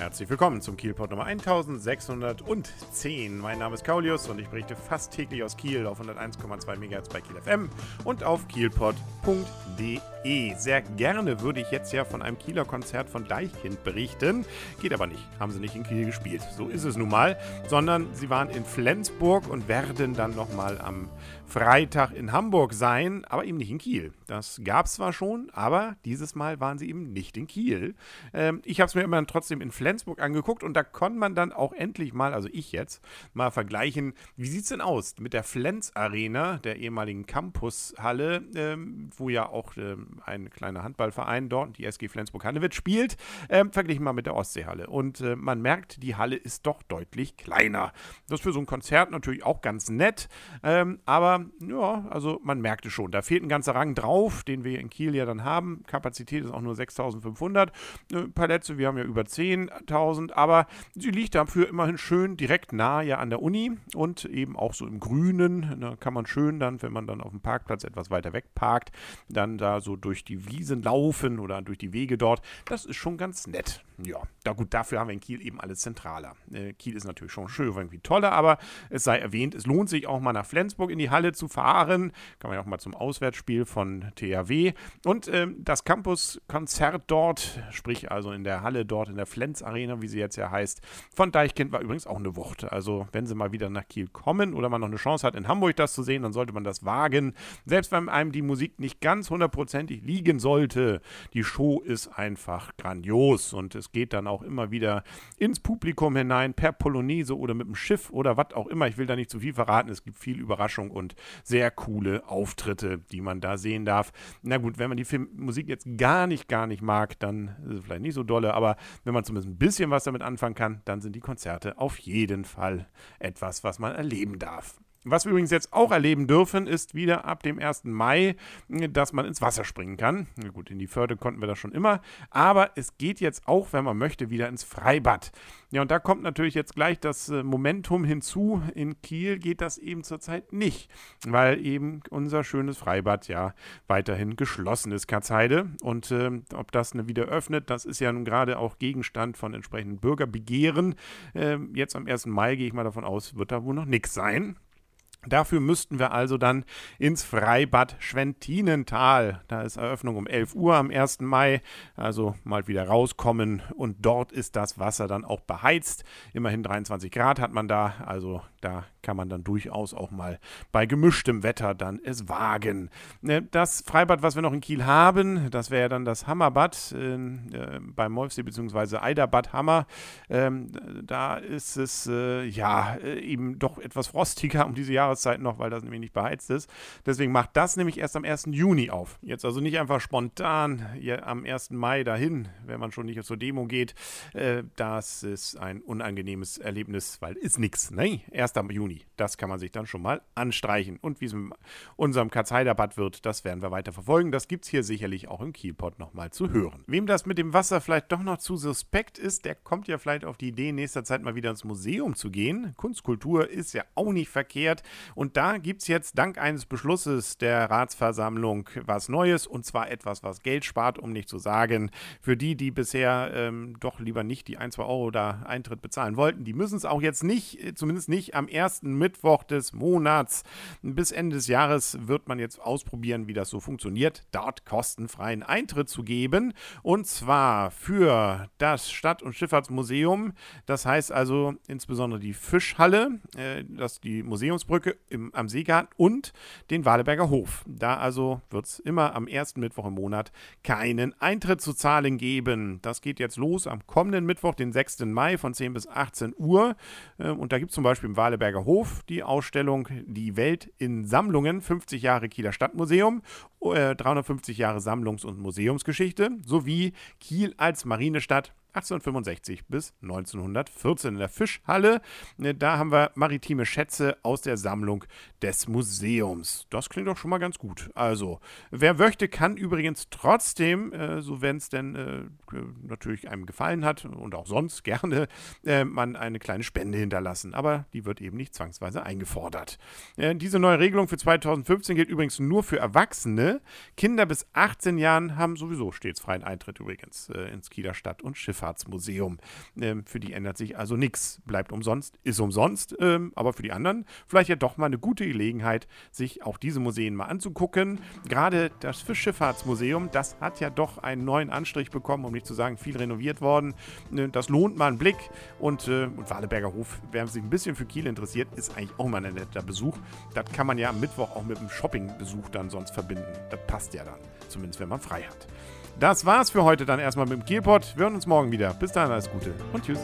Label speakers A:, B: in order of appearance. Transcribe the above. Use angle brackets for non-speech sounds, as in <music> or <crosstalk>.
A: Herzlich willkommen zum Kielport Nummer 1610. Mein Name ist Kaulius und ich berichte fast täglich aus Kiel auf 101,2 MHz bei Kiel FM und auf kielport.de. Sehr gerne würde ich jetzt ja von einem Kieler Konzert von Deichkind berichten. Geht aber nicht. Haben sie nicht in Kiel gespielt. So ist es nun mal. Sondern sie waren in Flensburg und werden dann nochmal am Freitag in Hamburg sein, aber eben nicht in Kiel. Das gab es zwar schon, aber dieses Mal waren sie eben nicht in Kiel. Ähm, ich habe es mir immer trotzdem in Flensburg angeguckt und da konnte man dann auch endlich mal, also ich jetzt, mal vergleichen, wie sieht es denn aus mit der Flens Arena, der ehemaligen Campushalle, ähm, wo ja auch ähm, ein kleiner Handballverein dort, die SG Flensburg-Hannewitz, spielt, ähm, verglichen mal mit der Ostseehalle. Und äh, man merkt, die Halle ist doch deutlich kleiner. Das ist für so ein Konzert natürlich auch ganz nett, ähm, aber ja, also man merkte schon, da fehlt ein ganzer Rang drauf, den wir in Kiel ja dann haben. Kapazität ist auch nur 6500 äh, wir haben ja über 10.000, aber sie liegt dafür immerhin schön direkt nah ja an der Uni und eben auch so im Grünen. Da kann man schön dann, wenn man dann auf dem Parkplatz etwas weiter weg parkt, dann da so durch die Wiesen laufen oder durch die Wege dort. Das ist schon ganz nett. Ja, da gut, dafür haben wir in Kiel eben alles zentraler. Äh, Kiel ist natürlich schon schön, irgendwie toller, aber es sei erwähnt, es lohnt sich auch mal nach Flensburg in die Halle zu fahren. Kann man ja auch mal zum Auswärtsspiel von THW. Und ähm, das Campus-Konzert dort, sprich also in der Halle dort, in der Flens Arena, wie sie jetzt ja heißt, von Deichkind war übrigens auch eine Wucht. Also wenn sie mal wieder nach Kiel kommen oder man noch eine Chance hat, in Hamburg das zu sehen, dann sollte man das wagen. Selbst wenn einem die Musik nicht ganz hundertprozentig liegen sollte, die Show ist einfach grandios und es geht dann auch immer wieder ins Publikum hinein, per Polonaise oder mit dem Schiff oder was auch immer. Ich will da nicht zu viel verraten. Es gibt viel Überraschung und sehr coole Auftritte, die man da sehen darf. Na gut, wenn man die Film Musik jetzt gar nicht, gar nicht mag, dann ist es vielleicht nicht so dolle, aber wenn man zumindest ein bisschen was damit anfangen kann, dann sind die Konzerte auf jeden Fall etwas, was man erleben darf. Was wir übrigens jetzt auch erleben dürfen, ist wieder ab dem 1. Mai, dass man ins Wasser springen kann. Gut, in die Förde konnten wir das schon immer, aber es geht jetzt auch, wenn man möchte, wieder ins Freibad. Ja, und da kommt natürlich jetzt gleich das äh, Momentum hinzu. In Kiel geht das eben zurzeit nicht, weil eben unser schönes Freibad ja weiterhin geschlossen ist, Katzheide. Und äh, ob das eine wieder öffnet, das ist ja nun gerade auch Gegenstand von entsprechenden Bürgerbegehren. Äh, jetzt am 1. Mai gehe ich mal davon aus, wird da wohl noch nichts sein. Dafür müssten wir also dann ins Freibad Schwentinental. Da ist Eröffnung um 11 Uhr am 1. Mai. Also mal wieder rauskommen. Und dort ist das Wasser dann auch beheizt. Immerhin 23 Grad hat man da. Also da kann man dann durchaus auch mal bei gemischtem Wetter dann es wagen. Ne, das Freibad, was wir noch in Kiel haben, das wäre dann das Hammerbad äh, bei Molfsee bzw. Eiderbad Hammer. Ähm, da ist es äh, ja äh, eben doch etwas frostiger um diese Jahreszeit noch, weil das nämlich nicht beheizt ist. Deswegen macht das nämlich erst am 1. Juni auf. Jetzt also nicht einfach spontan am 1. Mai dahin, wenn man schon nicht zur Demo geht. Äh, das ist ein unangenehmes Erlebnis, weil ist nichts. Ne? 1. Juni Juni. Das kann man sich dann schon mal anstreichen. Und wie es mit unserem Katzheiderbad wird, das werden wir weiter verfolgen. Das gibt es hier sicherlich auch im Kielpot nochmal zu hören. Wem das mit dem Wasser vielleicht doch noch zu suspekt ist, der kommt ja vielleicht auf die Idee, in nächster Zeit mal wieder ins Museum zu gehen. Kunstkultur ist ja auch nicht verkehrt. Und da gibt es jetzt dank eines Beschlusses der Ratsversammlung was Neues. Und zwar etwas, was Geld spart, um nicht zu sagen, für die, die bisher ähm, doch lieber nicht die 1, 2 Euro da Eintritt bezahlen wollten, die müssen es auch jetzt nicht, äh, zumindest nicht am 1 ersten Mittwoch des Monats. Bis Ende des Jahres wird man jetzt ausprobieren, wie das so funktioniert, dort kostenfreien Eintritt zu geben. Und zwar für das Stadt- und Schifffahrtsmuseum. Das heißt also insbesondere die Fischhalle, äh, das die Museumsbrücke im, am Seegarten und den Waleberger Hof. Da also wird es immer am ersten Mittwoch im Monat keinen Eintritt zu zahlen geben. Das geht jetzt los am kommenden Mittwoch, den 6. Mai von 10 bis 18 Uhr. Äh, und da gibt es zum Beispiel im Waleberger Hof Hof die Ausstellung Die Welt in Sammlungen, 50 Jahre Kieler Stadtmuseum, 350 Jahre Sammlungs- und Museumsgeschichte sowie Kiel als Marinestadt 1865 bis 1914 in der Fischhalle. Ne, da haben wir maritime Schätze aus der Sammlung des Museums. Das klingt doch schon mal ganz gut. Also, wer möchte, kann übrigens trotzdem, äh, so wenn es denn äh, natürlich einem gefallen hat und auch sonst <laughs> gerne, äh, man eine kleine Spende hinterlassen. Aber die wird eben nicht zwangsweise eingefordert. Äh, diese neue Regelung für 2015 gilt übrigens nur für Erwachsene. Kinder bis 18 Jahren haben sowieso stets freien Eintritt übrigens äh, ins Kieler Stadt- und Schiff Schifffahrtsmuseum. Ähm, für die ändert sich also nichts. Bleibt umsonst, ist umsonst, ähm, aber für die anderen vielleicht ja doch mal eine gute Gelegenheit, sich auch diese Museen mal anzugucken. Gerade das Fischschifffahrtsmuseum, das hat ja doch einen neuen Anstrich bekommen, um nicht zu sagen, viel renoviert worden. Äh, das lohnt mal einen Blick. Und, äh, und Waleberger Hof, wer sich ein bisschen für Kiel interessiert, ist eigentlich auch mal ein netter Besuch. Das kann man ja am Mittwoch auch mit einem Shoppingbesuch dann sonst verbinden. Das passt ja dann, zumindest wenn man frei hat. Das war's für heute dann erstmal mit dem Kielpot. Wir hören uns morgen wieder. Bis dahin alles Gute und tschüss.